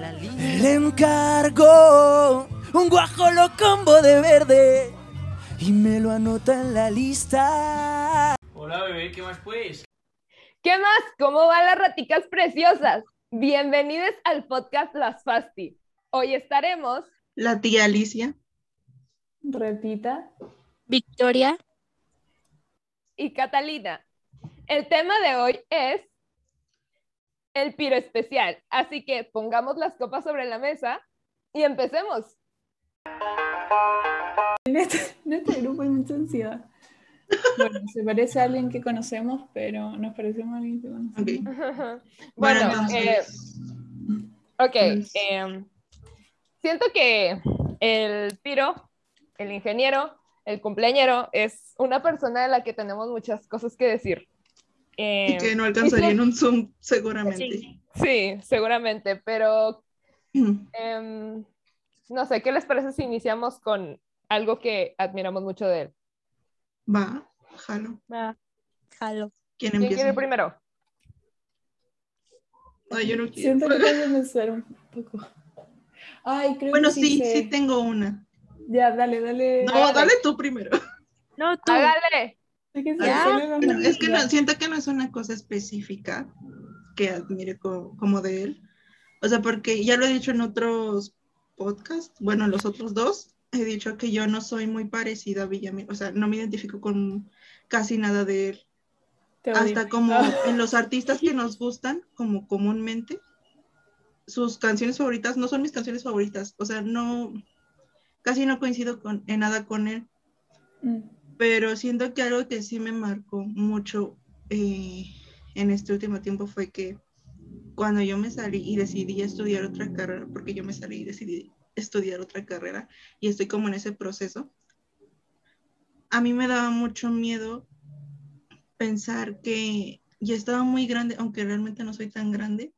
Le encargo un guajolo combo de verde y me lo anota en la lista. Hola bebé, ¿qué más pues? ¿Qué más? ¿Cómo van las raticas preciosas? Bienvenidos al podcast Las Fasti. Hoy estaremos La tía Alicia. Repita. Victoria. y Catalina. El tema de hoy es el piro especial, así que pongamos las copas sobre la mesa y empecemos. En este, en este grupo hay mucha ansiedad. Bueno, se parece a alguien que conocemos, pero nos parecemos a alguien que conocemos. Ok. Bueno, entonces, eh, ok. em, siento que el piro, el ingeniero, el cumpleañero es una persona de la que tenemos muchas cosas que decir. Y Em, que no alcanzaría en un Zoom, seguramente. Sí, seguramente, pero em, no sé, ¿qué les parece si iniciamos con algo que admiramos mucho de él? Va, jalo. Va, jalo. ¿Quién ¿Quién quiere empieza? primero? Ay, yo no quiero. Siento que que pensar un poco. Ay, creo Bueno, que sí, sé. sí tengo una. Ya, dale, dale. No, dale tú primero. No, tú. Hágale. Bueno, es que no, siento que no es una cosa específica que admire co- como, de él. O sea, porque ya lo he dicho en otros podcasts, bueno, en los otros dos, he dicho que yo no soy muy parecida a Villamil, o sea, no me identifico con casi nada de él. Hasta como Ah. en los artistas que nos gustan, como comúnmente, sus canciones favoritas no son mis canciones favoritas, o sea, no, casi no coincido con, en nada con él Mm. Pero siento que algo que sí me marcó mucho eh, en este último tiempo fue que cuando yo me salí y decidí estudiar otra carrera, porque yo me salí y decidí estudiar otra carrera y estoy como en ese proceso, a mí me daba mucho miedo pensar que ya estaba muy grande, aunque realmente no soy tan grande,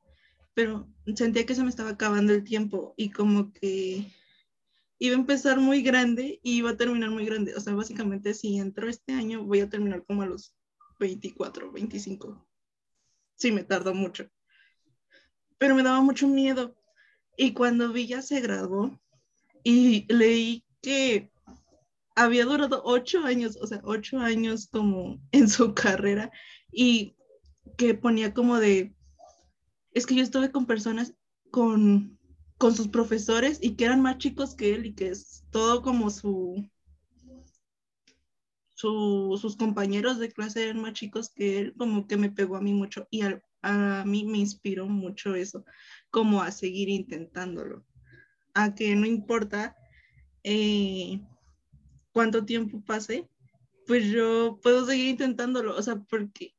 pero sentía que se me estaba acabando el tiempo y como que iba a empezar muy grande y iba a terminar muy grande. O sea, básicamente si entro este año voy a terminar como a los 24, 25. Sí, me tardó mucho. Pero me daba mucho miedo. Y cuando vi ya se graduó y leí que había durado ocho años, o sea, ocho años como en su carrera y que ponía como de, es que yo estuve con personas con con sus profesores y que eran más chicos que él y que es todo como su, su- sus compañeros de clase eran más chicos que él, como que me pegó a mí mucho y al- a, mí me inspiró mucho eso, como a seguir intentándolo, a que no importa eh, cuánto tiempo pase, pues yo puedo seguir intentándolo, o sea, porque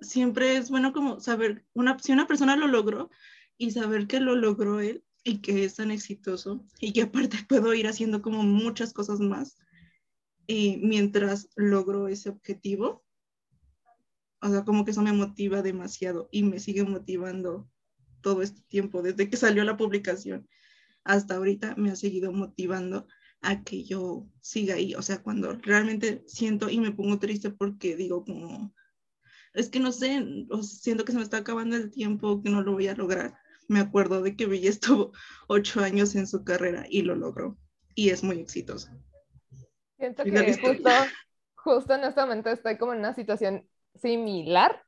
siempre es bueno como saber, una, si una persona lo logró y saber que lo logró él y que es tan exitoso y que aparte puedo ir haciendo como muchas cosas más eh, mientras logro ese objetivo. O sea, como que eso me motiva demasiado y me sigue motivando todo este tiempo, desde que salió la publicación hasta ahorita me ha seguido motivando a que yo siga ahí. O sea, cuando realmente siento y me pongo triste porque digo como, es que no sé, siento que se me está acabando el tiempo, que no lo voy a lograr me acuerdo de que Villa estuvo ocho años en su carrera y lo logró. Y es muy exitoso. Siento que justo, justo en este momento estoy como en una situación similar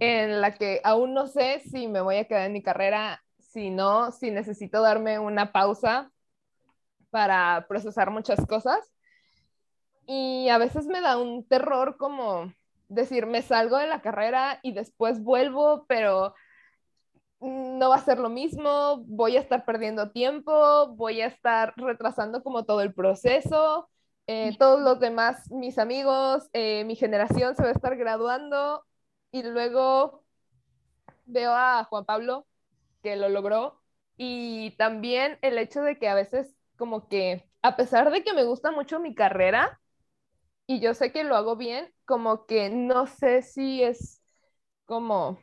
en la que aún no sé si me voy a quedar en mi carrera, si no, si necesito darme una pausa para procesar muchas cosas. Y a veces me da un terror como decir, me salgo de la carrera y después vuelvo, pero no va a ser lo mismo, voy a estar perdiendo tiempo, voy a estar retrasando como todo el proceso, eh, todos los demás, mis amigos, eh, mi generación se va a estar graduando y luego veo a Juan Pablo que lo logró y también el hecho de que a veces como que a pesar de que me gusta mucho mi carrera y yo sé que lo hago bien, como que no sé si es como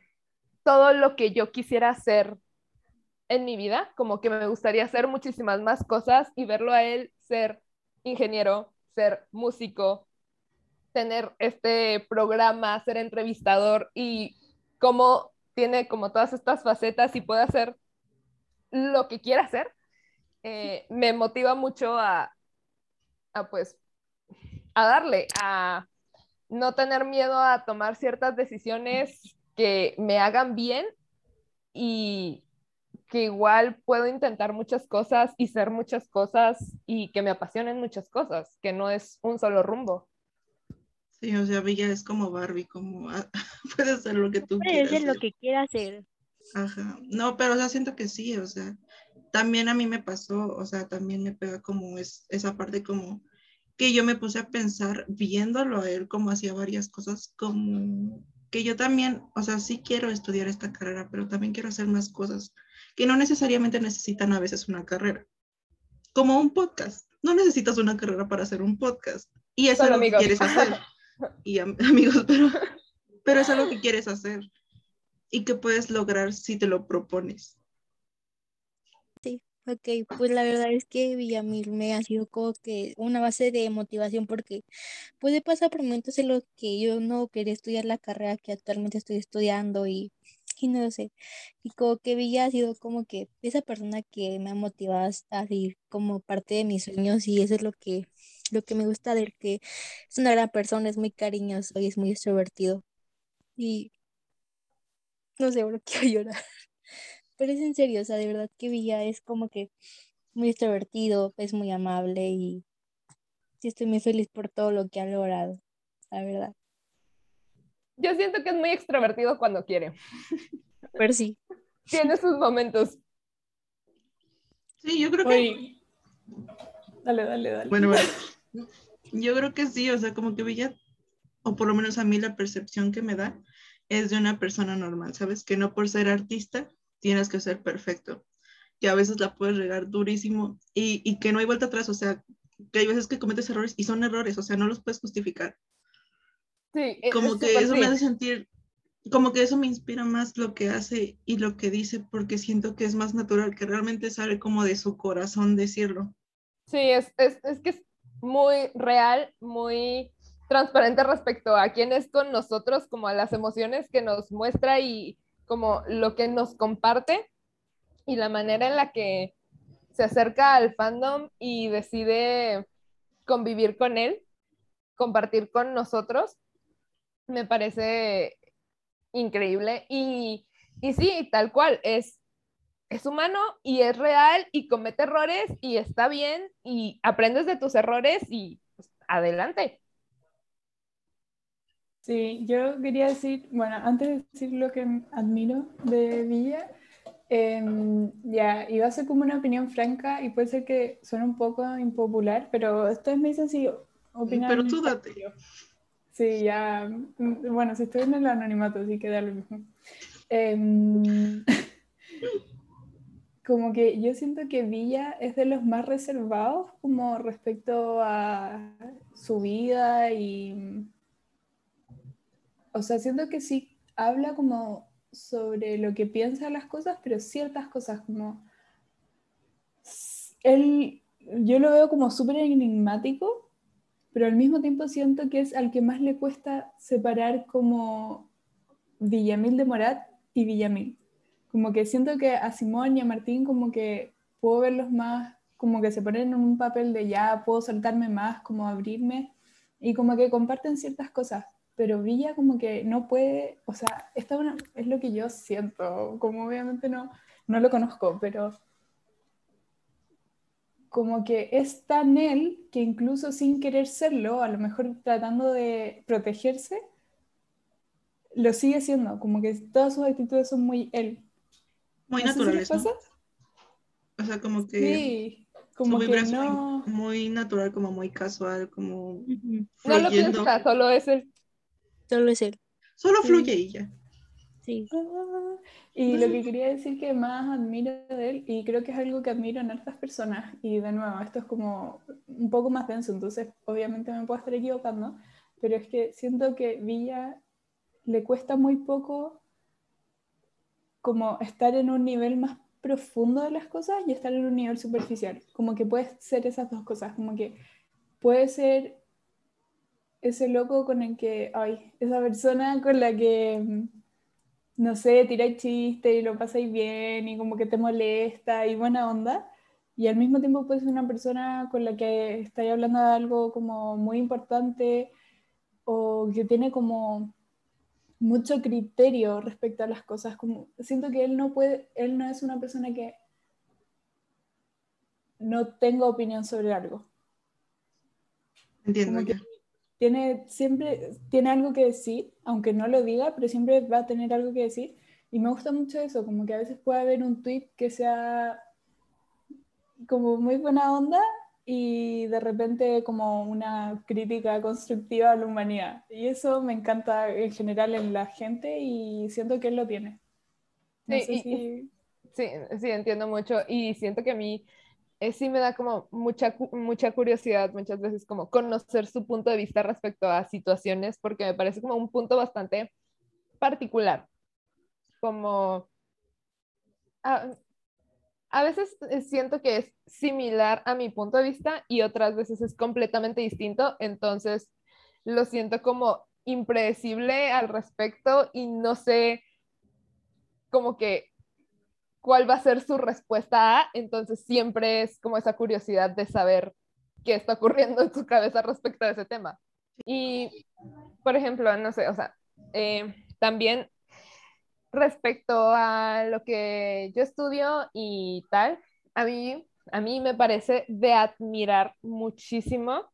todo lo que yo quisiera hacer en mi vida, como que me gustaría hacer muchísimas más cosas y verlo a él ser ingeniero, ser músico, tener este programa, ser entrevistador y cómo tiene como todas estas facetas y puede hacer lo que quiera hacer, eh, me motiva mucho a, a, pues, a darle, a no tener miedo a tomar ciertas decisiones que me hagan bien y que igual puedo intentar muchas cosas y ser muchas cosas y que me apasionen muchas cosas, que no es un solo rumbo. Sí, o sea, Villa es como Barbie, como ah, puede hacer lo que tú Puede quieras. ser lo hacer. que quiera hacer. Ajá. No, pero o sea, siento que sí, o sea, también a mí me pasó, o sea, también me pega como es, esa parte como que yo me puse a pensar viéndolo a él como hacía varias cosas, como que yo también, o sea, sí quiero estudiar esta carrera, pero también quiero hacer más cosas que no necesariamente necesitan a veces una carrera. Como un podcast. No necesitas una carrera para hacer un podcast. Y eso es lo que quieres hacer. Y am- amigos, pero, pero es algo que quieres hacer y que puedes lograr si te lo propones. Ok, pues la verdad es que Villamil me ha sido como que una base de motivación porque puede pasar por momentos en los que yo no quería estudiar la carrera que actualmente estoy estudiando y, y no sé. Y como que Villa ha sido como que esa persona que me ha motivado a seguir como parte de mis sueños y eso es lo que, lo que me gusta de él, que es una gran persona, es muy cariñoso y es muy extrovertido. Y no sé, bro, quiero llorar. Pero es en serio, o sea, de verdad que Villa es como que muy extrovertido, es muy amable y sí estoy muy feliz por todo lo que ha logrado, la verdad. Yo siento que es muy extrovertido cuando quiere. Pero sí, Tiene sus momentos. Sí, yo creo que Oye, dale, dale, dale. Bueno, bueno. Yo creo que sí, o sea, como que Villa, o por lo menos a mí la percepción que me da es de una persona normal, ¿sabes? Que no por ser artista tienes que ser perfecto, que a veces la puedes regar durísimo y, y que no hay vuelta atrás, o sea, que hay veces que cometes errores y son errores, o sea, no los puedes justificar. Sí, es- Como es que eso sí. me hace sentir, como que eso me inspira más lo que hace y lo que dice, porque siento que es más natural, que realmente sale como de su corazón decirlo. Sí, es, es, es que es muy real, muy transparente respecto a quién es con nosotros, como a las emociones que nos muestra y como lo que nos comparte y la manera en la que se acerca al fandom y decide convivir con él, compartir con nosotros, me parece increíble. Y, y sí, tal cual, es, es humano y es real y comete errores y está bien y aprendes de tus errores y pues, adelante. Sí, yo quería decir, bueno, antes de decir lo que admiro de Villa, em, ya, iba a ser como una opinión franca y puede ser que suene un poco impopular, pero ustedes me dicen si opinan. Pero tú date. Sí, ya, mm, bueno, si estoy en el anonimato, así que da lo mismo. Em, como que yo siento que Villa es de los más reservados como respecto a su vida y... O sea, siento que sí habla como sobre lo que piensa de las cosas, pero ciertas cosas como... Él, yo lo veo como súper enigmático, pero al mismo tiempo siento que es al que más le cuesta separar como Villamil de Morat y Villamil. Como que siento que a Simón y a Martín como que puedo verlos más, como que se ponen en un papel de ya puedo soltarme más, como abrirme, y como que comparten ciertas cosas, pero Villa como que no puede, o sea, esta una, es lo que yo siento, como obviamente no, no lo conozco, pero como que es tan él que incluso sin querer serlo, a lo mejor tratando de protegerse, lo sigue siendo, como que todas sus actitudes son muy él. Muy No si naturales. O sea, como que Sí, como que no... muy, muy natural, como muy casual, como. No lo piensa, solo es el... solo es él. Solo Sí. fluye y ya. Sí. Ah, Y lo que quería decir que más admiro de él, y creo que es algo que admiro en otras personas, y de nuevo, esto es como un poco más denso, entonces obviamente me puedo estar equivocando, pero es que siento que Villa le cuesta muy poco como estar en un nivel más profundo de las cosas y estar en un nivel superficial, como que puede ser esas dos cosas, como que puede ser ese loco con el que, ay, esa persona con la que mm, no sé, tiráis chiste y lo pasáis bien y como que te molesta y buena onda. Y al mismo tiempo puedes ser una persona con la que estáis hablando de algo como muy importante o que tiene como mucho criterio respecto a las cosas. Como, siento que él no puede, él no es una persona que no tenga opinión sobre algo. Entiendo que. Tiene, siempre tiene algo que decir, aunque no lo diga, pero siempre va a tener algo que decir. Y me gusta mucho eso, como que a veces puede haber un tweet que sea como muy buena onda y de repente como una crítica constructiva a la humanidad. Y eso me encanta en general en la gente y siento que él lo tiene. No Sí, sé y- si... Sí, sí, entiendo mucho y siento que a mí eh, sí me da como mucha, mucha curiosidad muchas veces como conocer su punto de vista respecto a situaciones porque me parece como un punto bastante particular. Como a, a veces eh, siento que es similar a mi punto de vista y otras veces es completamente distinto, entonces lo siento como impredecible al respecto y no sé como que cuál va a ser su respuesta a, entonces siempre es como esa curiosidad de saber qué está ocurriendo en su cabeza respecto a ese tema. Y, por ejemplo, no sé, o sea, eh, también respecto a lo que yo estudio y tal, a mí, a mí me parece de admirar muchísimo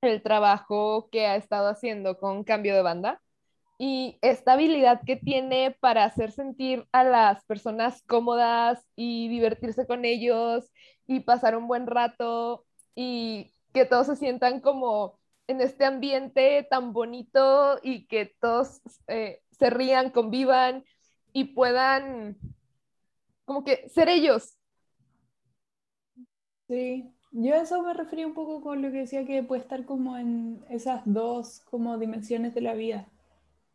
el trabajo que ha estado haciendo con Cambio de Banda y esta habilidad que tiene para hacer sentir a las personas cómodas y divertirse con ellos y pasar un buen rato y que todos se sientan como en este ambiente tan bonito y que todos eh, se rían, convivan y puedan como que ser ellos. Sí, yo a eso me refería un poco con lo que decía que puede estar como en esas dos como dimensiones de la vida.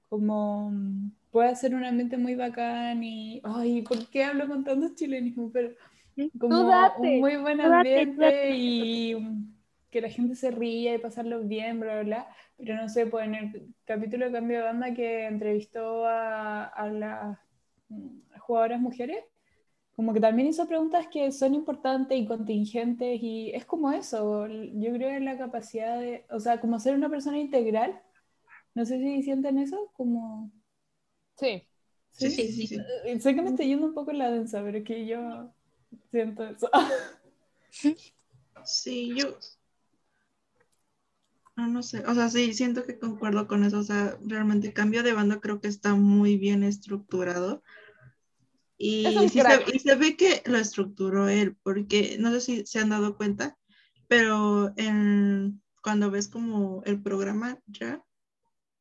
Como mm, puede ser un ambiente muy bacán y, ay, ¿por qué hablo con tantos chilenismos? Pero como date, un muy buen tú date, ambiente date. y que la gente se ría y pasarlo bien, bla, bla, bla. Pero no sé, pues en el capítulo de Cambio de Banda que entrevistó a, a las mm, jugadoras mujeres, como que también hizo preguntas que son importantes y contingentes y es como eso, yo creo en la capacidad de, o sea, como ser una persona integral, no sé si sienten eso, como... Sí. Sí, sí, sí, sí. Eh, Sé que me estoy yendo un poco en la densa, pero es que yo siento eso. Sí, yo. No, no sé. O sea, sí, siento que concuerdo con eso. O sea, realmente cambio de banda creo que está muy bien estructurado. Y, Es sí se, crack. y se ve que lo estructuró él, porque no sé si se han dado cuenta, pero en, cuando ves como el programa ya,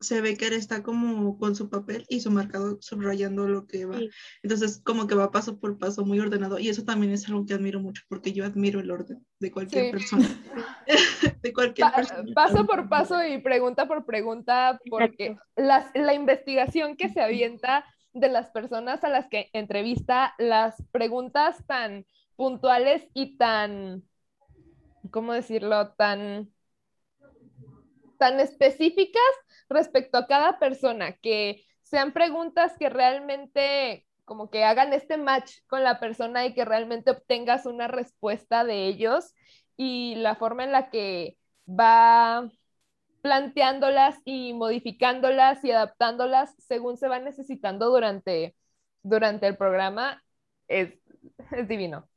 se ve que él está como con su papel y su marcador subrayando lo que va. Sí. Entonces, como que va paso por paso, muy ordenado. Y eso también es algo que admiro mucho, porque yo admiro el orden de cualquier Sí. persona. de cualquier Pa- persona. paso por paso y pregunta por pregunta, porque las, la investigación que se avienta de las personas a las que entrevista, las preguntas tan puntuales y tan, ¿cómo decirlo?, tan, tan específicas respecto a cada persona, que sean preguntas que realmente como que hagan este match con la persona y que realmente obtengas una respuesta de ellos y la forma en la que va planteándolas y modificándolas y adaptándolas según se van necesitando durante, durante el programa es, es divino.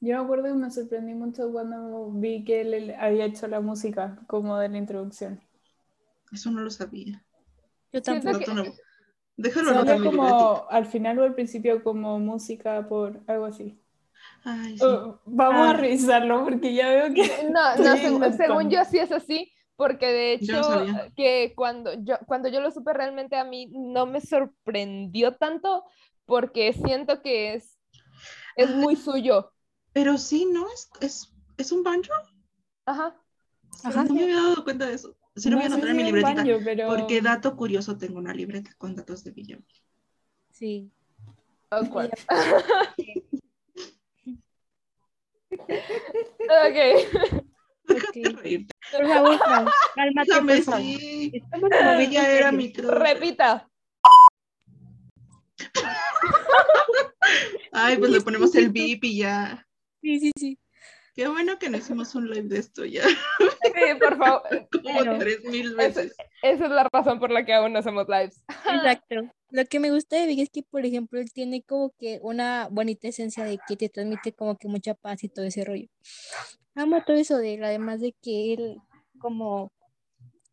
Yo me acuerdo que me sorprendí mucho cuando vi que él había hecho la música como de la introducción. Eso no lo sabía. Yo tampoco. que- Dato nuevo. Déjalo anotar como libretita. al final o al principio como música por algo así. Ay, sí. Uh, vamos a Ah. revisarlo porque ya veo que No, no, inventando. según yo sí es así, porque de no hecho que cuando yo, cuando yo lo supe realmente a mí no me sorprendió tanto porque siento que es, es muy suyo. Pero sí, ¿no? Es, es, es un banjo. Ajá. Ajá. No me había dado cuenta de eso. Sí lo no voy a anotar en mi libretita. banjo, pero Porque dato curioso, tengo una libreta con datos de Villamil. Sí. Awkward. ok. Déjate Ok. reírte. Por favor, cálmate, Déjame, por favor. sí. Estamos como Ella era mi. Repita. Ay, pues le ponemos el beep y ya. Sí, sí, sí. Qué bueno que no hicimos un live de esto ya. Sí, por favor. Como tres mil Esa, veces. esa es la razón por la que aún no hacemos lives. Exacto. Lo que me gusta de Big es que, por ejemplo, él tiene como que una bonita esencia de que te transmite como que mucha paz y todo ese rollo. Amo todo eso de él, además de que él, como,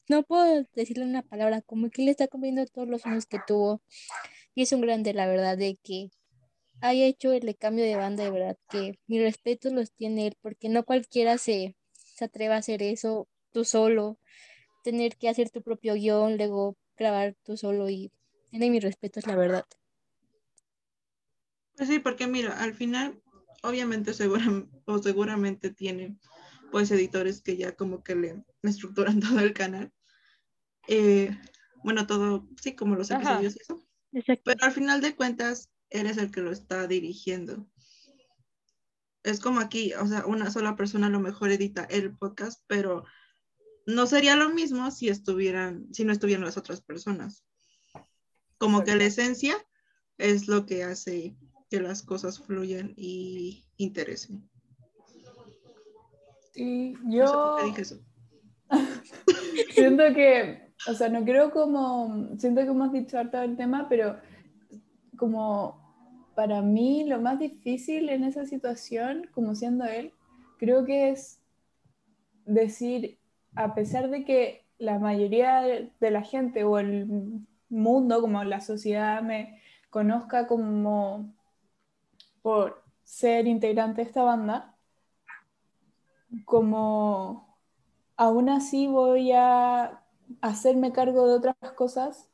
no puedo decirle una palabra, como que él está cumpliendo todos los sueños que tuvo. Y es un grande, la verdad, de que haya hecho el cambio de banda, de verdad, que mis respetos los tiene él, porque no cualquiera se, se atreve a hacer eso tú solo, tener que hacer tu propio guion, luego grabar tú solo y tiene mis respetos, la verdad. Pues sí, porque mira, al final, obviamente segura- o seguramente tiene pues editores que ya como que le estructuran todo el canal. Eh, bueno, todo, sí, como los Ajá. episodios y eso. Exacto. Pero al final de cuentas, eres el que lo está dirigiendo. Es como aquí, o sea, una sola persona a lo mejor edita el podcast, pero no sería lo mismo si estuvieran, si no estuvieran las otras personas. Como que la esencia es lo que hace que las cosas fluyan y interesen. Sí, No sé yo dije eso. siento que, o sea, no creo como, siento que hemos dicho harto del tema, pero como para mí lo más difícil en esa situación, como siendo él, creo que es decir, a pesar de que la mayoría de la gente o el mundo, como la sociedad me conozca como por ser integrante de esta banda, como aún así voy a hacerme cargo de otras cosas.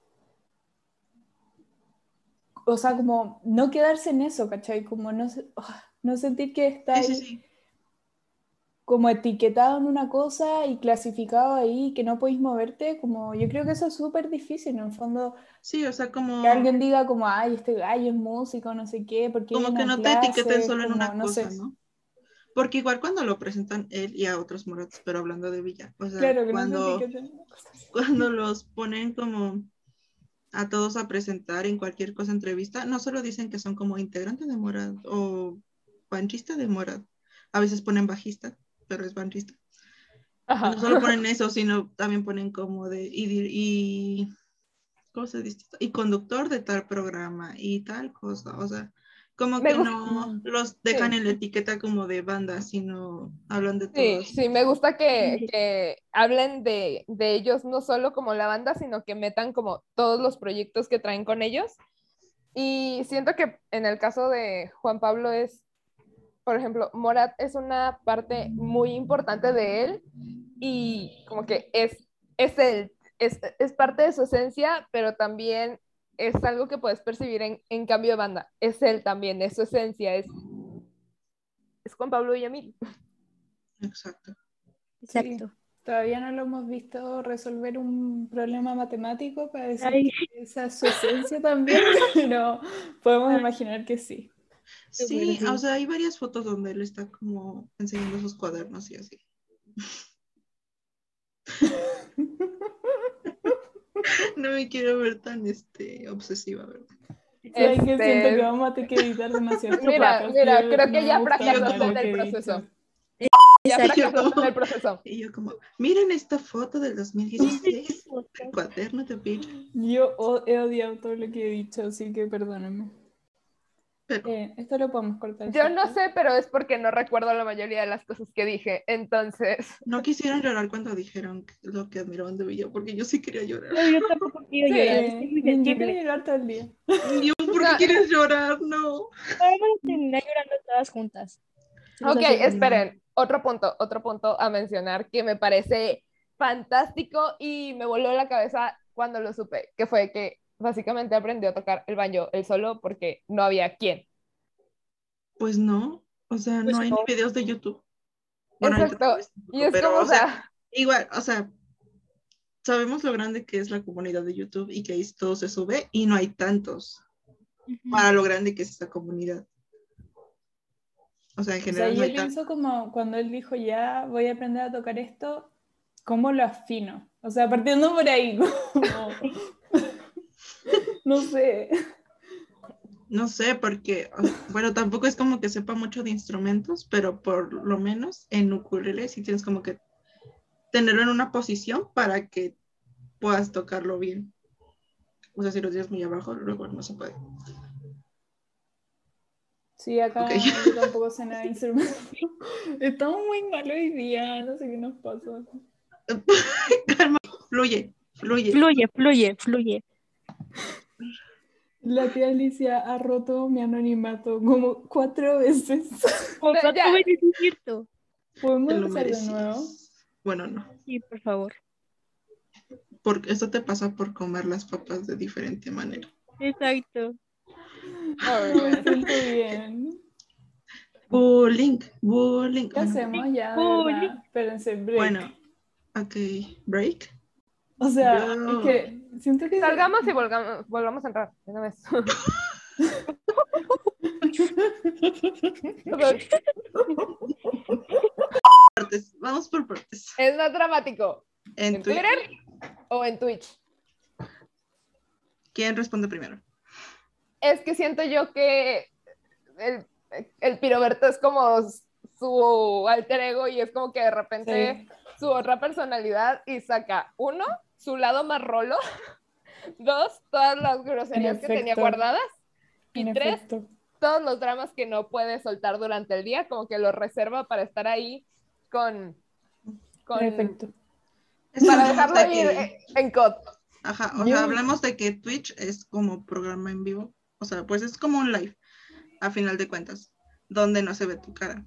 O sea, como no quedarse en eso, ¿cachai? Como no, ah, no sentir que está Sí, sí, sí. como etiquetado en una cosa y clasificado ahí, que no podéis moverte, como yo creo que eso es súper difícil, en el fondo, Sí, o sea, como, que alguien diga como, ay, este gallo es músico, no sé qué, porque como que no te etiqueten clases", solo en como, una no cosa, sé. ¿no? Porque igual cuando lo presentan él y a otros moratos, pero hablando de Villa, o sea, Claro, cuando... no en cuando los ponen como a todos a presentar en cualquier cosa entrevista, no solo dicen que son como integrantes de Morad o banchista de Morad. A veces ponen bajista, pero es banchista. Ajá. No solo ponen eso, sino también ponen como de y, y ¿cómo se dice? Y conductor de tal programa y tal cosa, o sea, como Me que gusta- no los dejan Sí. en la etiqueta como de banda, sino hablan de Sí, todos. sí, me gusta que, Sí. que hablen de, de ellos no solo como la banda, sino que metan como todos los proyectos que traen con ellos. Y siento que en el caso de Juan Pablo es, por ejemplo, Morat es una parte muy importante de él y como que es, es él, es, es parte de su esencia, pero también es algo que puedes percibir en, en cambio de banda. Es él también, es su esencia, es, es Juan Pablo Villamil. Exacto. Exacto. Todavía no lo hemos visto resolver un problema matemático para decir Ay. que esa es su esencia también, pero podemos imaginar que sí. Sí, Seguro, o sí. sea, hay varias fotos donde él está como enseñando sus cuadernos y así. No me quiero ver tan este, obsesiva, ¿verdad? Este- Siento que vamos a tener que editar demasiado. Mira, mira, Yo creo que ya nada en el que he proceso. Ya fracasaste en el proceso. Y yo como, miren esta foto del 2016, el cuaderno de Bill. Yo he odiado todo lo que he dicho, así que perdónenme. Pero Eh, esto lo podemos cortar. Yo no ¿cierto? sé, pero es porque no recuerdo la mayoría de las cosas que dije. Entonces, no quisieron llorar cuando dijeron lo que admiraban de Villa, porque yo sí quería llorar. No, yo tampoco quiero Sí, llorar, Eh, muy yo quiero llorar todo el día. Yo, ¿por qué No. quieres llorar? No. Vamos a terminar llorando todas juntas. Ok, esperen. Otro punto, otro punto a mencionar que me parece fantástico y me voló la cabeza cuando lo supe, que fue que básicamente aprendió a tocar el banjo él solo porque no había quien. Pues no, o sea, Pues no hay no. ni videos de YouTube. ahorita Exacto, Y es pero, como, o sea, sea, igual, o sea, sabemos lo grande que es la comunidad de YouTube y que ahí todo se sube y no hay tantos Ujú. para lo grande que es esa comunidad. O sea, en O sea, general no yo hay tan- pienso como cuando él dijo ya voy a aprender a tocar esto, ¿cómo lo afino? O sea, partiendo por ahí, como- no sé. No sé, porque, bueno, tampoco es como que sepa mucho de instrumentos, pero por lo menos en ukulele sí tienes como que tenerlo en una posición para que puedas tocarlo bien. O sea, si lo tienes muy abajo, luego no se puede. Sí, acá yo tampoco sé nada de instrumento. Estamos muy mal hoy día, no sé qué nos pasa. Calma, fluye, fluye. Fluye, fluye, fluye. La tía Alicia ha roto mi anonimato como cuatro veces. Por no me es cierto. ¿Podemos empezar de nuevo? Bueno, no. Sí, por favor. Porque esto te pasa por comer las papas de diferente manera. Exacto. Me siento bien. Bullying, bullying. ¿Qué Bueno, hacemos ya? Bullying. Espérense, break. Bueno, ok, break. o sea, yo- es que siento que... Salgamos y volgamos, volvamos a entrar de una vez. Vamos por partes. ¿Es más dramático? En ¿En Twitter, Twitter o en Twitch? ¿quién responde primero? Es que siento yo que el, el Piroberto es como su alter ego y es como que de repente Sí. su otra personalidad y saca, uno, su lado más rolo, dos, todas las groserías que tenía guardadas y En tres, efecto. todos los dramas que no puede soltar durante el día, como que los reserva para estar ahí con... con que para dejarlo de ir que- en COD. Ajá, o Yo- sea, hablamos de que Twitch es como programa en vivo. O sea, pues es como un live, a final de cuentas, donde no se ve tu cara.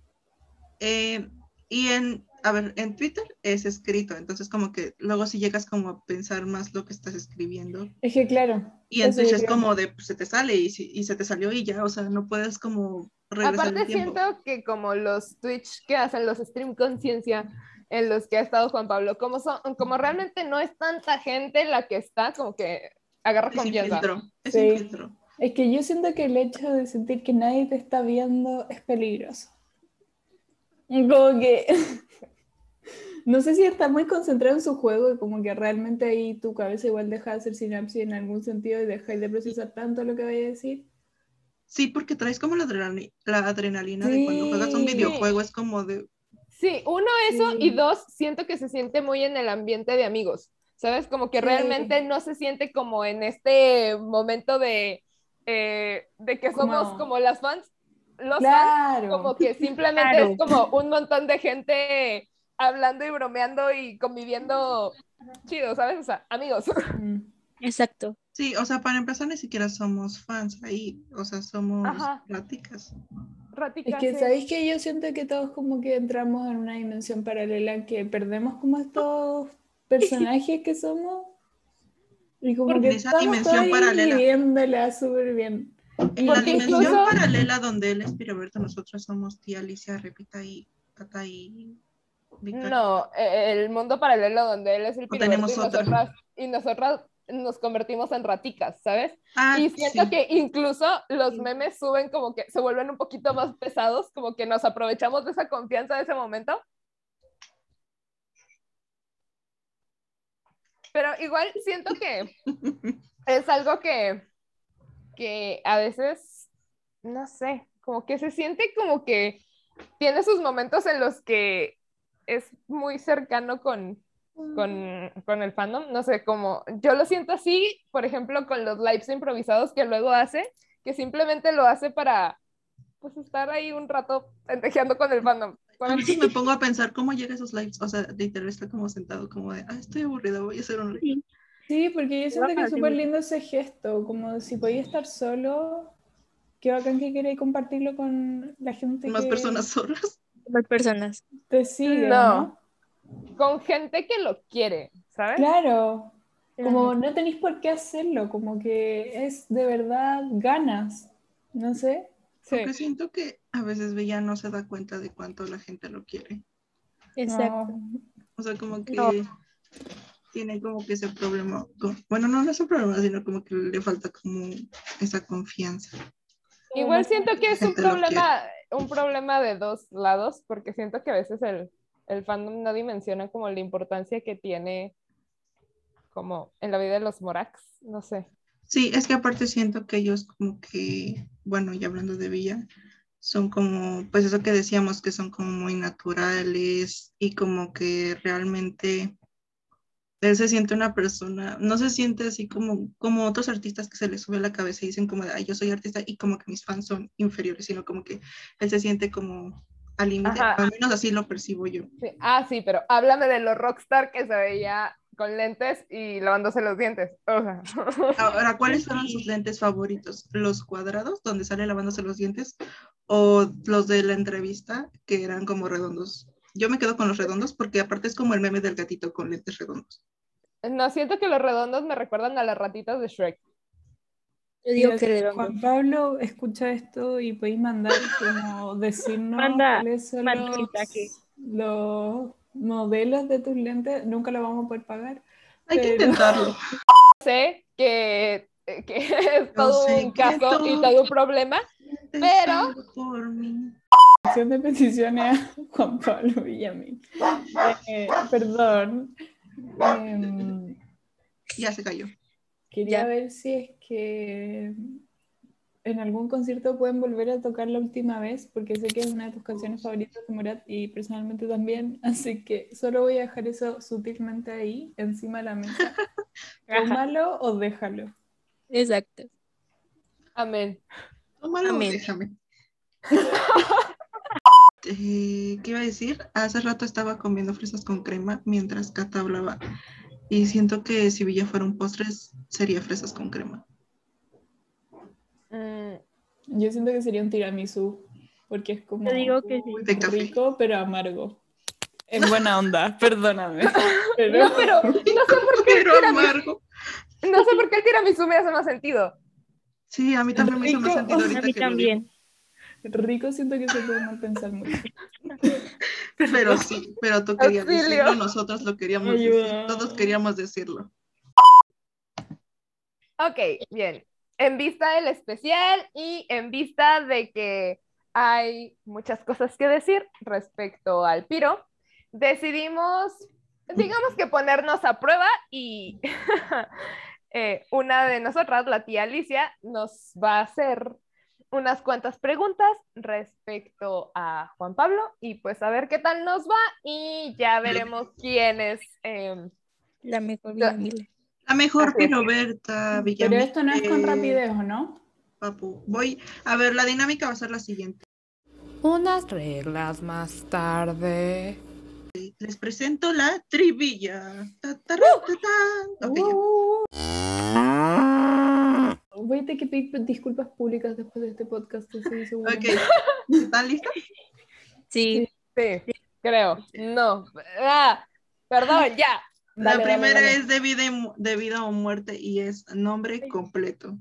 Eh, y en, a ver, en Twitter es escrito, entonces como que luego si llegas como a pensar más lo que estás escribiendo. Es que claro. Y en eso Twitch yo es como de, pues, se te sale y, se te salió y ya, o sea, no puedes como regresar Aparte el tiempo. siento que como los Twitch que hacen los stream conciencia en los que ha estado Juan Pablo, como son, como realmente no es tanta gente la que está, como que agarra Es confianza. filtro, es Sí. sin filtro. Es que yo siento que el hecho de sentir que nadie te está viendo es peligroso. Como que no sé si está muy concentrado en su juego y como que realmente ahí tu cabeza igual deja de hacer sinapsis en algún sentido y dejáis de procesar tanto lo que vaya a decir. Sí, porque traes como la, adrenali- la adrenalina de cuando juegas un videojuego, es como de, Sí, uno eso Sí. y dos, siento que se siente muy en el ambiente de amigos, ¿sabes? Como que Sí. realmente no se siente como en este momento de, eh, de que somos Como- como las fans, los fans, Claro. como que simplemente Claro. es como un montón de gente hablando y bromeando y conviviendo chido, ¿sabes? O sea, amigos. Exacto. Sí, o sea, para empezar ni siquiera somos fans ahí, o sea, somos Ajá. pláticas. Es que sí. sabéis que yo siento que todos como que entramos en una dimensión paralela que perdemos como estos personajes que somos y como Porque que esa estamos dimensión paralela. viviéndola súper bien. En la dimensión incluso- paralela donde él es Piroberto, nosotros somos tía Alicia, Repita y Tata y Victoria. No, eh, el mundo paralelo donde él es el O Piriberto tenemos y otra. nosotras, y nosotras nos convertimos en raticas, ¿sabes? Ah, Y siento sí. que incluso los memes suben como que se vuelven un poquito más pesados, como que nos aprovechamos de esa confianza de ese momento. Pero igual siento que es algo que, que a veces, no sé, como que se siente como que tiene sus momentos en los que es muy cercano con, con, con el fandom. No sé, como yo lo siento así, por ejemplo, con los lives improvisados que luego hace, que simplemente lo hace para pues estar ahí un rato pendejeando con el fandom. Con A me pongo a pensar cómo llega a esos lives, o sea, literal está como sentado como de, ah, estoy aburrida, voy a hacer un live. Sí, porque yo siento que es súper lindo ese gesto, como si podía estar solo, qué bacán que queréis compartirlo con la gente Más que personas solas. Más personas. te sigue, No. ¿no? con gente que lo quiere, ¿sabes? Claro, como no tenéis por qué hacerlo, como que es de verdad ganas, no sé. Sí. Porque siento que a veces Bella no se da cuenta de cuánto la gente lo quiere. Exacto. O sea, como que No. tiene como que ese problema. con- Bueno, no, no es un problema, sino como que le falta como esa confianza. Igual siento que es un problema, un problema de dos lados, porque siento que a veces el, el fandom no dimensiona como la importancia que tiene como en la vida de los Morax, no sé. Sí, es que aparte siento que ellos como que bueno, y hablando de Villa, son como, pues eso que decíamos, que son como muy naturales y como que realmente él se siente una persona, no se siente así como, como otros artistas que se les sube la cabeza y dicen como, ay, yo soy artista y como que mis fans son inferiores, sino como que él se siente como al límite, al menos así lo percibo yo. Sí. Ah, sí, pero háblame de los rockstar que se veía con lentes y lavándose los dientes. O sea, Ahora, ¿cuáles fueron sus lentes favoritos? ¿Los cuadrados, donde sale lavándose los dientes? ¿O los de la entrevista, que eran como redondos? Yo me quedo con los redondos porque aparte es como el meme del gatito con lentes redondos. no siento que los redondos me recuerdan a las ratitas de Shrek. Yo digo que. Juan Pablo escucha esto y podéis mandar como decirnos Manda- cuáles son manda los, mensaje. los modelos de tus lentes. Nunca lo vamos a poder pagar. Hay que Pero- intentarlo. Sé que, que es todo sé un que caso y todo un problema. Pero- De peticiones a Juan Pablo Villamil. Eh, perdón. Em, Ya se cayó. Quería Ya. ver si es que en algún concierto pueden volver a tocar la última vez, porque sé que es una de tus canciones favoritas de Morat y personalmente también, así que solo voy a dejar eso sutilmente ahí, encima de la mesa. Tómalo o déjalo. Exacto. Amén. Tómalo, Amén. déjame. Eh, ¿Qué iba a decir? Hace rato estaba comiendo fresas con crema mientras Cata hablaba. Y siento que si Villa fuera un postre, sería fresas con crema. Mm, Yo siento que sería un tiramisú, porque es como Yo digo que sí. De café. rico, pero amargo. En buena onda, perdóname. Pero, No, pero no sé por qué el Pero tiramisú, amargo. no sé por qué el tiramisú me hace más sentido. Sí, a mí también me hizo más sentido ahorita A mí que también. Rico siento que se puede mal pensar mucho. Pero sí, pero tú querías Auxilio. decirlo, nosotros lo queríamos Ayuda. decir, todos queríamos decirlo. Ok, bien. En vista del especial y en vista de que hay muchas cosas que decir respecto al piro, decidimos, digamos que ponernos a prueba y eh, una de nosotras, la tía Alicia, nos va a hacer unas cuantas preguntas respecto a Juan Pablo y pues a ver qué tal nos va y ya veremos quién es... em, La mejor. Villamil. La mejor Así es. Piroberta Pero Villamil. esto no es con eh, rapidez, ¿o no? Papu, voy a ver, la dinámica va a ser la siguiente. Unas reglas más tarde. Les presento la. Ta, ta, ra, ta. Uh. Que pedir disculpas públicas después de este podcast, estoy segura. Ok, ¿están listas? Sí. Sí, creo. No. Ah, perdón, ya. La Dale, primera dale. es de vida, y de vida o muerte y es nombre completo.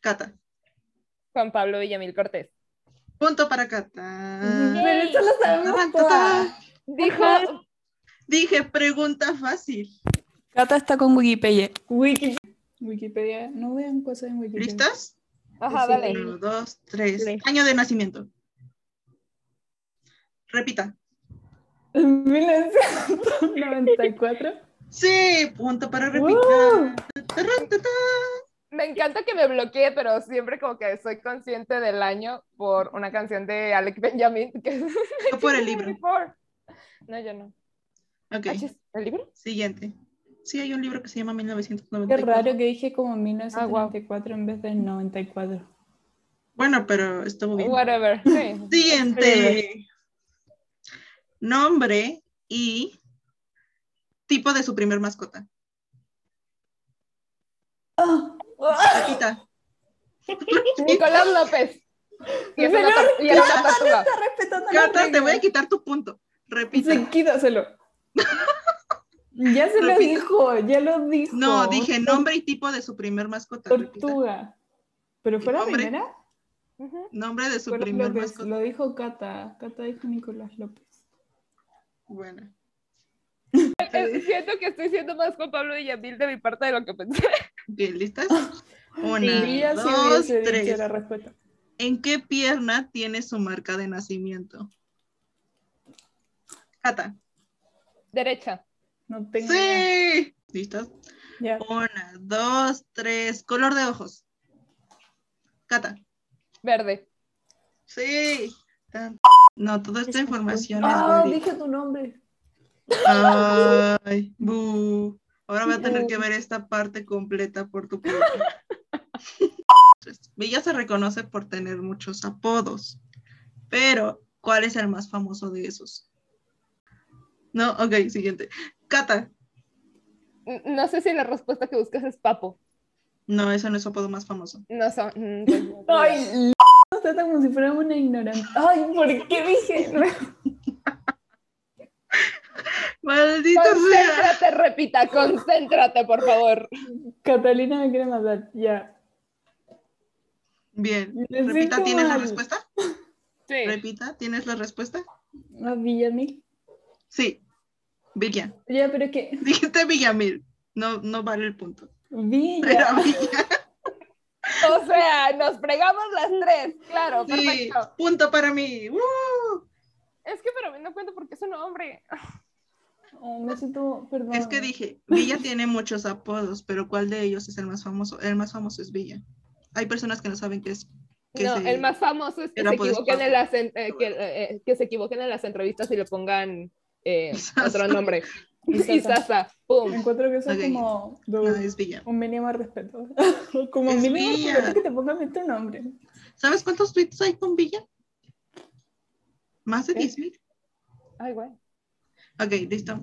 Cata. Juan Pablo Villamil Cortés. Punto para Cata. Pero esto lo sabemos todas. Dijo, Dije, pregunta fácil. Cata está con Wikipedia. Wiki- Wikipedia. No vean cosas en Wikipedia. ¿Listas? ajá, Sí. dale. Uno, dos, tres. Año de nacimiento. Repita. 1994. Sí, punto para repitar. Me encanta que me bloquee, pero siempre como que soy consciente del año por una canción de Alec Benjamin que es Yo por el libro. 1994. No, yo no. Ok, Ah, ¿El libro? siguiente. Sí, hay un libro que se llama Qué 1994. raro que dije como Ah, 1994 en vez del 94. Bueno, pero estuvo bien. Whatever. Sí. Siguiente. Nombre y tipo de su primer mascota. Repita. Nicolás López. Y, es una y una la Cata, te voy a quitar tu punto. Repita. Sí, quítaselo. ya se lo dijo, ya lo dijo. No, dije nombre y tipo de su primer mascota. Repita. Tortuga. ¿Pero fue la Nombre. primera? Nombre de su primer López, mascota. lo dijo Cata. Cata dijo Nicolás López. Bueno. Eh, Siento que estoy siendo más Juan Pablo Villamil de mi parte de lo que pensé. Bien, ¿listas? Una, dos, tres. la respuesta. ¿En qué pierna tiene su marca de nacimiento? Cata. Derecha. No tengo. Sí. ¿Listas? Ya. Una, dos, tres. Color de ojos. Cata. Verde. Sí. No, toda esta información Ah, es verídica. dije tu nombre. Ay, bu. Ahora voy a tener que ver esta parte completa por tu culpa. Villa se reconoce por tener muchos apodos, pero ¿cuál es el más famoso de esos? No, ok, siguiente. Cata. No sé si la respuesta que buscas es papo. No, ese no es su apodo más famoso. No son. mm, pues, no. Ay, está como si fuera una ignorante. Ay, ¿por qué dije? Maldita sea. Concéntrate, repita, concéntrate, por favor. Catalina me quiere matar, ya. Bien. Repita, ¿tienes la respuesta? Sí. Repita, ¿tienes la respuesta? A Villamil. Sí. Villa. Ya, pero es que. Dijiste Villamil. No, no vale el punto. Villa. Era Villa. O sea, nos fregamos las tres. Claro, Sí, perfecto. punto para mí. Es que para mí no cuento porque es un hombre. Oh, me siento. Perdón. Es que dije, Villa tiene muchos apodos, pero ¿cuál de ellos es el más famoso? El más famoso es Villa. Hay personas que no saben qué es. No, se- el más famoso es que se equivoquen en papo. las en- eh, que, eh, que se equivoquen en las entrevistas y le pongan eh, otro nombre. Isaza. Isaza, pum. Encuentro que eso es como. de No, es. Un mínimo respeto. como Es mínimo Villa. respeto que te pongan tu nombre. ¿Sabes cuántos tweets hay con Villa? Más de ¿Qué? 10 mil. Ay, güey. Ok, listo.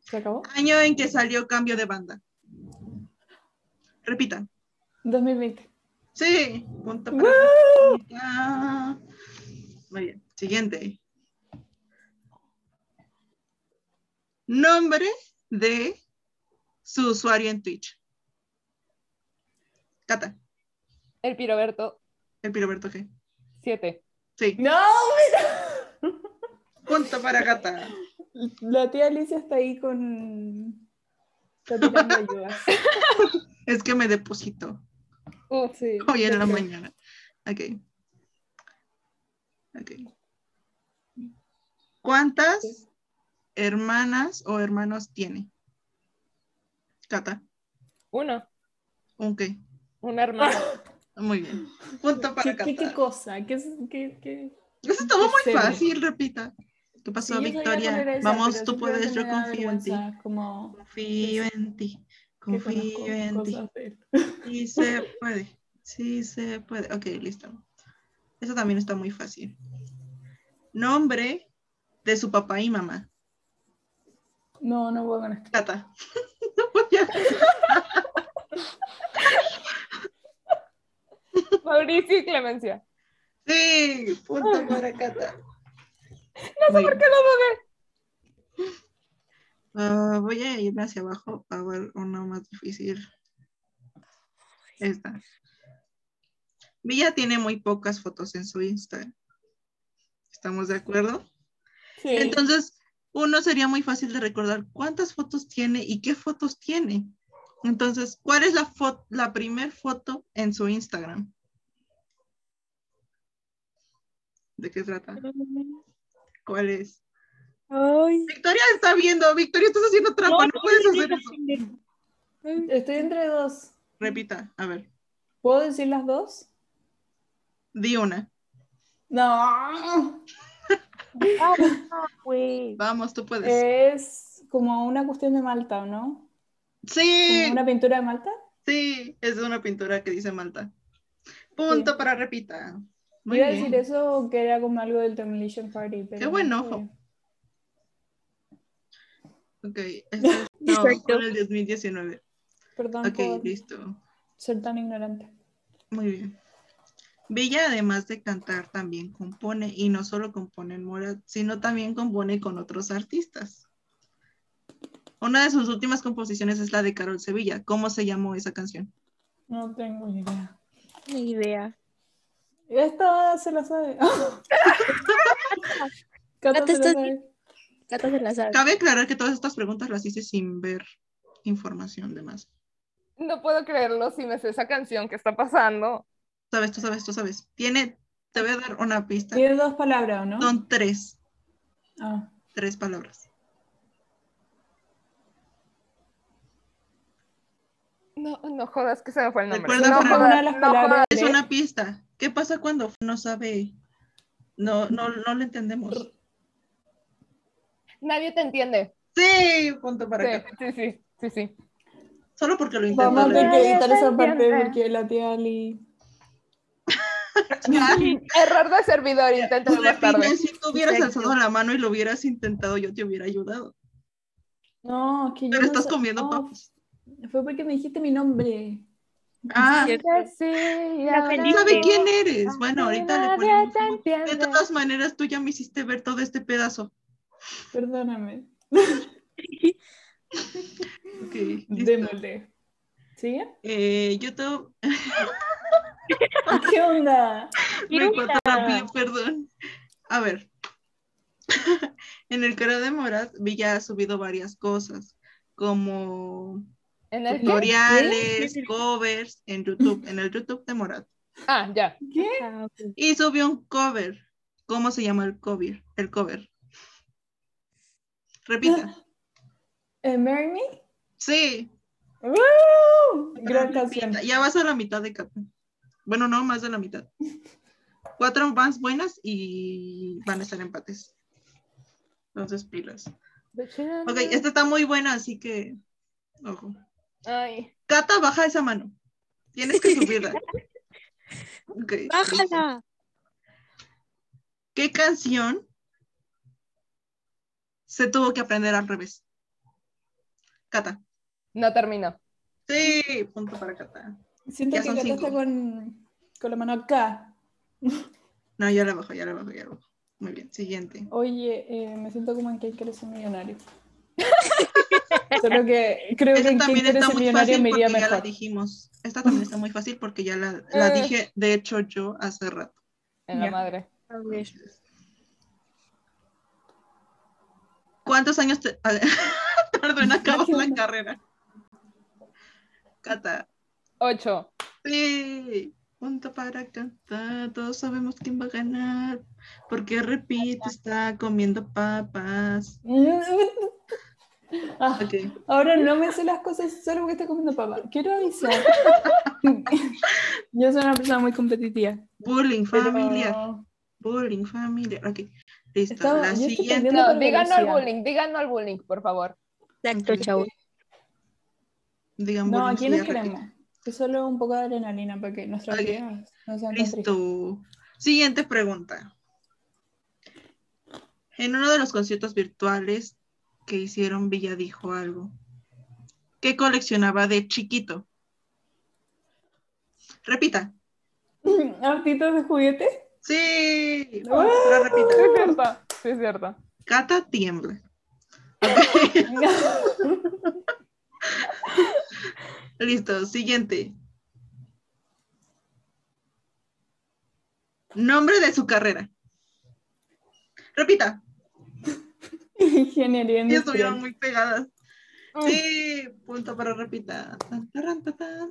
¿Se acabó? Año en que salió cambio de banda. Repita. 2020. Sí, punto para. Muy bien. Siguiente. Nombre de su usuario en Twitch. Cata, El Piroberto, el Piroberto G. 7. Sí, ¡No! punto para Cata. La tía Alicia está ahí con. Está tirando ayudas. Es que me depositó Uf, Sí, hoy en la creo. mañana. Ok. Ok. ¿Cuántas hermanas o hermanos tiene? Cata, uno. ¿un qué? Un hermano. Muy bien. Punto para ¿Qué, qué, qué Cata. cosa? ¿Qué, es- qué, qué? Eso estuvo muy qué serio? fácil, repita. ¿Qué pasó, Sí, Victoria? esa, Vamos, tú puedes, yo confío en ti. Como Confío en ti. Confío en ti. Sí se puede. Sí se puede. Ok, listo. Eso también está muy fácil. Nombre de su papá y mamá. No, no puedo con esto. Cata. No voy a- Mauricio y Clemencia. Sí, punto para Cata. No sé por qué lo dudé. Ah, voy a irme hacia abajo para ver una más difícil. Esta. Villa tiene muy pocas fotos en su Instagram. ¿Estamos de acuerdo? Sí. Entonces, uno sería muy fácil de recordar cuántas fotos tiene y qué fotos tiene. Entonces, ¿cuál es la, fo- la primer foto en su Instagram? ¿De qué trata? ¿Cuál es? Ay. Victoria está viendo. Victoria, estás haciendo trampa. No, puedes hacer eso. Estoy entre dos. Repita, a ver. ¿Puedo decir las dos? Di una. No. güey. Vamos, tú puedes. Es como una cuestión de Malta, ¿o no? sí, Como una pintura de Malta. sí, es una pintura que dice Malta. Punto Sí. para repita. Muy Iba a bien. decir eso que era como algo del Demolition Party. Pero Qué buen no ojo. Ok, este es no, el 2019. Perdón Ok, por listo. ser tan ignorante. Muy bien. Villa, además de cantar, también compone, y no solo compone en Morat, sino también compone con otros artistas. Una de sus últimas composiciones es la de Carol Sevilla. ¿Cómo se llamó esa canción? No tengo idea. Ni idea. Esta se la sabe. Cata Cata, se la estás sabe. Cata se la sabe. Cabe aclarar que todas estas preguntas las hice sin ver información de más. No puedo creerlo si me sé esa canción que está pasando. Sabes, tú sabes, tú sabes. Tiene, te voy a dar una pista. Tiene dos palabras, ¿o no? Son tres, Ah, tres palabras. No No, jodas que se me fue el nombre. Recuerda no jodas, una de las no palabras. Es una pista. ¿Qué pasa cuando no sabe? No, no, no lo entendemos. Nadie te entiende. Sí, punto para Sí, acá. sí, sí, sí, sí. Solo porque lo intento Vamos a tener que editar esa parte porque la tía Ali. Error de servidor, más Repite, tarde. si tú hubieras Exacto. alzado la mano y lo hubieras intentado, yo te hubiera ayudado. No, que yo. Pero no estás comiendo no, papas. Fue porque me dijiste mi nombre. Ah. Sí, ¿sabe de- quién eres? Bueno, ahorita le ponemos. De todas maneras, tú ya me hiciste ver todo este pedazo. Perdóname. Ok. Démosle. ¿Sigue? Eh, YouTube. ¿Qué onda? Me perdón. A ver. en el canal de Morat, Villa ha subido varias cosas, como ¿En el qué? tutoriales, covers en YouTube, en el YouTube de Morat. Ah, ya. ¿Qué? Y subió un cover. ¿Cómo se llama el cover? El cover. Repita. Eh, ¿Marry Me? Sí. ¡Woo! Gran canción. Ya vas a la mitad de capa. Bueno, no, más de la mitad. Cuatro más buenas y van a estar empates. Entonces, pilas. Ok, esta está muy buena, así que. Ojo. Ay, Cata, baja esa mano. Tienes que subirla. Ok, listo. Bájala. ¿Qué canción se tuvo que aprender al revés? Cata. no termino. Sí, punto para Cata. Siento Ya que Cata está con, con la mano acá. No, ya la bajo, ya la bajo, ya la bajo. Muy bien, siguiente. Oye, eh, me siento como en que quiere ser millonario. Solo que creo que Esta en también quiere está ser muy millonario fácil me iría porque ya la mejor. dijimos. Esta también está muy fácil porque ya la, la Eh. dije, de hecho, yo hace rato. En la madre. ¿Cuántos años te... tardó en acabar ¿Qué la carrera? Cata. Ocho. Sí. Punto para Cata. Todos sabemos quién va a ganar. Porque repite, está comiendo papas. Ah, ahora no me sé las cosas solo porque estoy comiendo papa. Quiero avisar. Yo soy una persona muy competitiva. Bullying pero- familiar. Bullying familiar. Ok. Listo. Estaba- la siguiente. No, por digan no al bullying, digan no al bullying, por favor. Exacto, chavos. Digan No, bullying, no queremos. Es solo un poco de adrenalina para que nuestras Ok. vidas no sean. Listo. Siguiente pregunta. En uno de los conciertos virtuales que hicieron, Villa dijo algo. ¿Qué coleccionaba de chiquito? Repita. ¿Artitos de juguete? Sí. Ahora repita. Sí, es cierto. Sí, es cierto. Cata tiembla. Listo. Siguiente. Nombre de su carrera. Repita. Ingeniería Y estuvieron industrial. muy pegadas. Sí, punto para repita.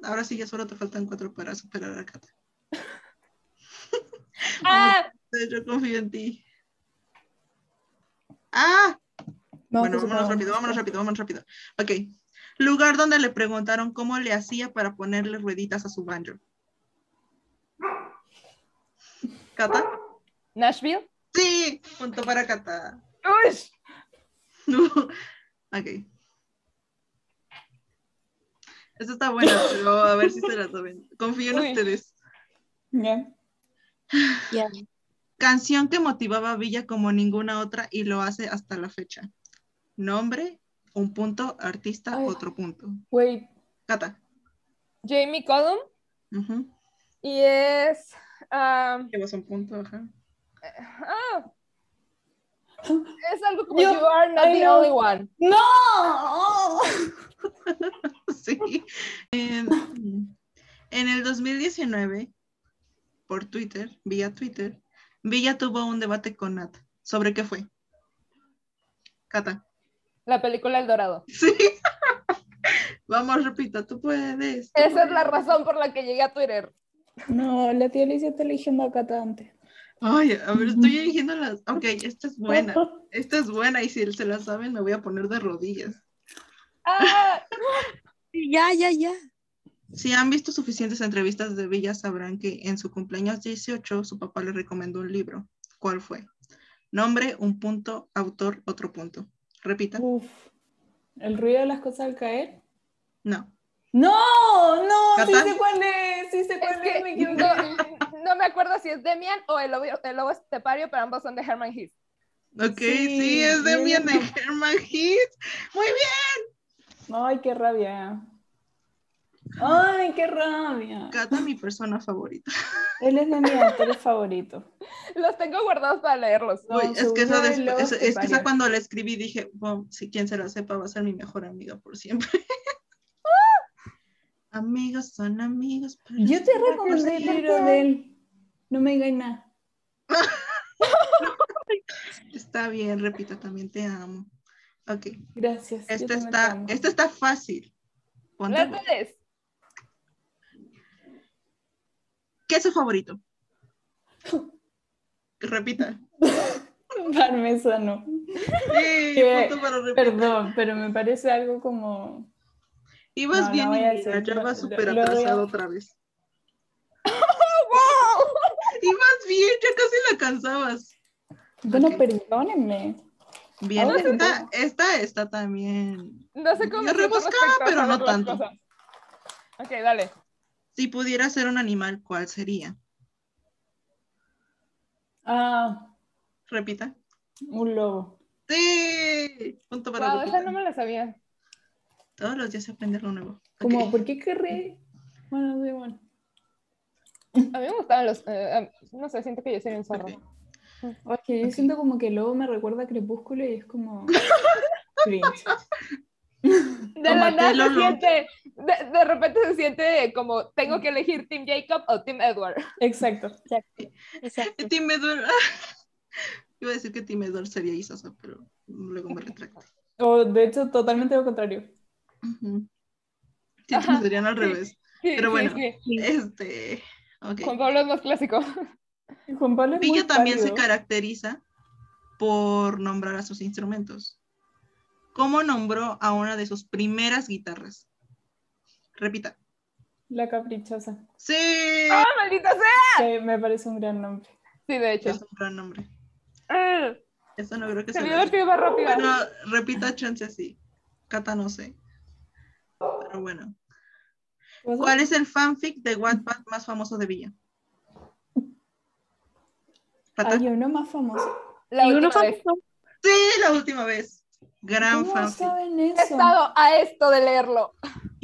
Ahora sí, ya solo te faltan cuatro para superar a Cata. Ah, Yo confío en ti. Ah, Vamos bueno, vámonos rápido, vámonos rápido, vámonos rápido. Ok. Lugar donde le preguntaron cómo le hacía para ponerle rueditas a su banjo. ¿Cata? Nashville. Sí, punto para Cata. Uy, ok. Esta está buena, pero a ver si se la saben. Confío en Uy. ustedes. Ya. Ya. Canción que motivaba a Villa como ninguna otra y lo hace hasta la fecha. Nombre, un punto, artista, Ay. otro punto. Wait. Cata. Jamie Cullum. Ujú. Y es. ah, Llevas un punto, ajá. ah, es algo como Yo- You are not I the know. only one. ¡No! Sí. En, en el 2019, por Twitter, vía Twitter, Villa tuvo un debate con Nat. ¿Sobre qué fue? Cata. La película El Dorado. Sí. Vamos, repita, tú puedes. tú Esa es la razón por la que llegué a Twitter. No, la tía Alicia está eligiendo a Cata antes. Ay, a ver, estoy eligiendo las. Ok, esta es buena. Esta es buena y si se la saben me voy a poner de rodillas. Ah, Ya, ya, ya. Si han visto suficientes entrevistas de Villa, sabrán que en su cumpleaños 18 su papá le recomendó un libro. ¿Cuál fue? Nombre, un punto, autor, otro punto. Repita. Uf. ¿El ruido de las cosas al caer? No. No, no, sí sé cuál es, sí sé cuál es, que me no, no me acuerdo si es Demian o el lobo, el lobo estepario, pero ambos son de Herman Heath. Ok, sí, Sí, es de bien, de. Herman Heath. Muy bien. Ay, qué rabia. Ay, qué rabia. Cata, mi persona favorita. Él es de mis autores favoritos. Los tengo guardados para leerlos. No, Uy, es que esa, seguro el después- lobo es, es que esa estepario. cuando la escribí dije, "Wow, si quien se la sepa va a ser mi mejor amiga por siempre. amigos son amigos. para Yo te recomendé el libro de él. No me digáis nada. Está bien, repito, también te amo. Ok, Gracias. este está, este está fácil. Ponte- Las redes. ¿Qué es su favorito? Repita. Parmesano. Sí, punto para repetir. Perdón, pero me parece algo como. Ibas No, bien y decir, ya vas súper lo atrasado otra vez. Ibas bien, ya casi la cansabas. Bueno, perdónenme. Bien, Ahora esta, no. esta está también. No sé cómo. Siento rebuscada, pero no tanto. cosas. Ok, dale. Si pudiera ser un animal, ¿cuál sería? Ah, Repita. un lobo. Sí. Punto para Wow, esa no me la sabía. Todos los días se aprende algo nuevo. Como. ¿por qué querré? Bueno, da igual. A mí me gustaban los. eh, no sé, siento que yo sería un zorro. Ok. Es que yo siento como que el lobo me recuerda a Crepúsculo y es como. cringe. De Como la a nada se Taylor Lautner. siente. De, de repente se siente como tengo que elegir Team Jacob o Team Edward. Exacto. Exacto. Exacto. Tim Edward. Iba a decir que Tim Edward sería Isasa, pero luego me retracto. O de hecho, totalmente lo contrario. Sí, Ajá, serían al sí. revés. Sí, Pero bueno. sí. Este. ok. Juan Pablo es más clásico. Juan Pablo es muy también se caracteriza por nombrar a sus instrumentos. ¿Cómo nombró a una de sus primeras guitarras? Repita. La caprichosa. Sí, ¡Ah, maldita sea! Que me parece un gran nombre. Sí, de hecho. es un gran nombre. Ah, Eso no creo que Se se haber sido más rápida. Bueno, repita chance sí. Cata no sé. Pero bueno. ¿Cuál es el fanfic de Wattpad más famoso de Villa? Hay uno más famoso. La Y uno última vez. famoso. Sí, la última vez. Gran ¿Cómo fanfic. saben He estado a esto de leerlo.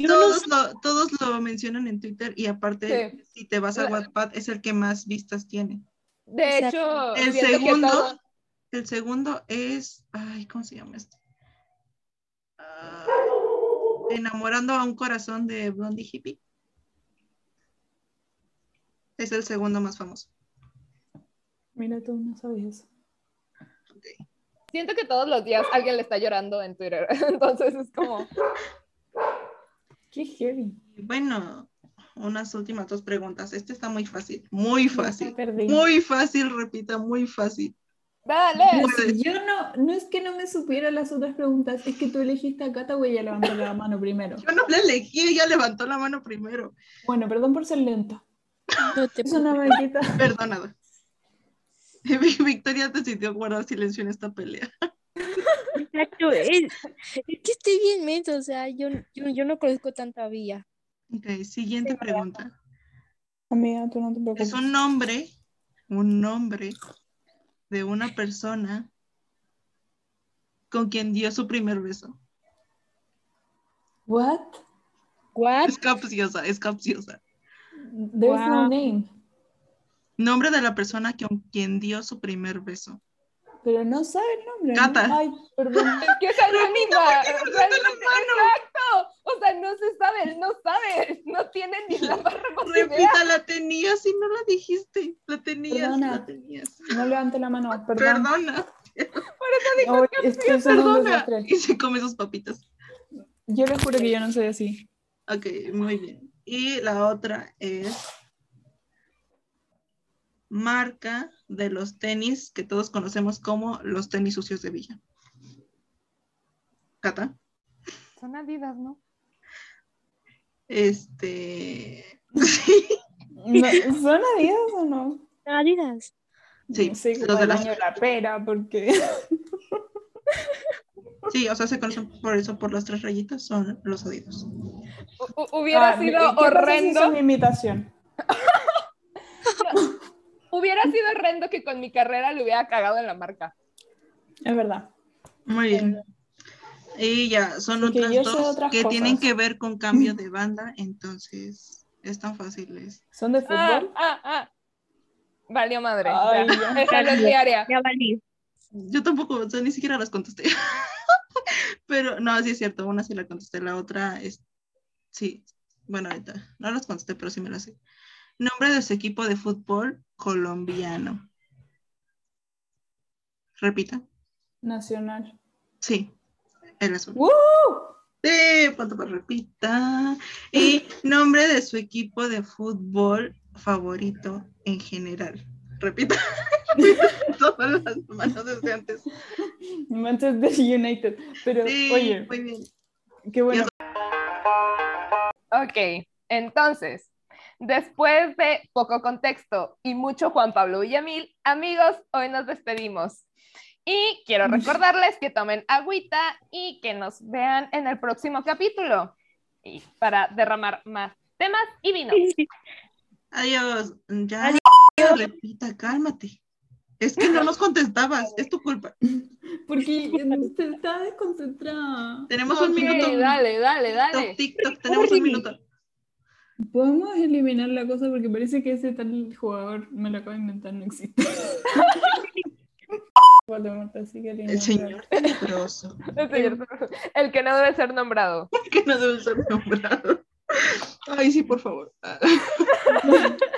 Todos lo, todos lo mencionan en Twitter y aparte, Sí. si te vas a Wattpad, es el que más vistas tiene. De Exacto. hecho, El segundo, todo- el segundo es, ay, ¿cómo se llama este? Ah, enamorando a un corazón de Blondie Hippie. Es el segundo más famoso. Mira, tú no sabías eso. Siento que todos los días alguien le está llorando en Twitter. Entonces es como. Qué heavy. Bueno, unas últimas dos preguntas. Este está muy fácil, muy Ya fácil. Muy fácil, repita, muy fácil. ¡Dale! Yo no, no es que no me supiera las otras preguntas, es que tú elegiste a Cata o ella levantó la mano primero. Yo no la elegí, ella levantó la mano primero. Bueno, perdón por ser lenta. No te Eso no me quita. Victoria decidió guardar silencio en esta pelea. Exacto, es, es que estoy bien menso, o sea, yo, yo, yo no conozco tanta villa. Ok, siguiente pregunta. Amiga, tú no te preocupes. Es un nombre, un nombre de una persona con quien dio su primer beso. What? What? Es capciosa, es capciosa. There's no Wow. name. Nombre de la persona con quien dio su primer beso. Pero no sabe el nombre. ¿no? Cata. Ay, perdón. Es que es anónima. ¿por no Exacto. O sea, no se sabe, él no sabe. No tiene ni la idea. Repita, la tenías y no la dijiste. La tenías, Perdona. la tenías. No levante la mano, perdón. Perdona, Ay, estoy siendo un perdona. desastre. Y se come sus papitas. Yo les juro que yo no soy así. Ok, muy bien. Y la otra es marca de los tenis que todos conocemos como los tenis sucios de Villa. Cata. Son Adidas, ¿no? Este. Sí, No, ¿Son Adidas o no? Adidas. sí, No sé, los de las- la pera, porque sí, o sea, se conocen por eso, por las tres rayitas, son los Adidas. Hu- Hubiera Ah, sido ¿qué pasa si horrendo. son imitación. Hubiera sido horrendo que con mi carrera le hubiera cagado en la marca. Es verdad. Muy bien. Y ya, son Así que otras dos otras que tienen cosas. que ver con cambio de banda, entonces están fáciles. ¿Son de Ah, fútbol? ah, ah. Valió madre. Ay, ya. Esa no es mi área. Ya valí. Yo tampoco, o sea, ni siquiera las contesté. Pero no, sí es cierto, una sí la contesté, la otra es, sí, bueno, ahorita no las contesté, pero sí me las sé. Nombre de su equipo de fútbol colombiano. Repita. Nacional. Sí, el azul. ¡Woo! Sí, punto para repita. Y nombre de su equipo de fútbol favorito en general. Repita. Todas las manos desde antes. Manchester United. Pero, Sí, oye, muy bien. qué bueno. Ok, entonces, después de poco contexto y mucho Juan Pablo Villamil, amigos, hoy nos despedimos. Y quiero recordarles que tomen agüita y que nos vean en el próximo capítulo y para derramar más temas y vino. Adiós. Ya, repita, cálmate. Es que no nos contestabas, es tu culpa. Porque te estaba desconcentrada. Tenemos un minuto. dale, dale, dale. TikTok, TikTok, tenemos un minuto. Podemos eliminar la cosa porque parece que ese tal jugador, me lo acabo de inventar, no existe. Voldemort, así que El señor tenebroso, El señor- El que no debe ser nombrado. que no debe ser nombrado. Ay, sí, por favor.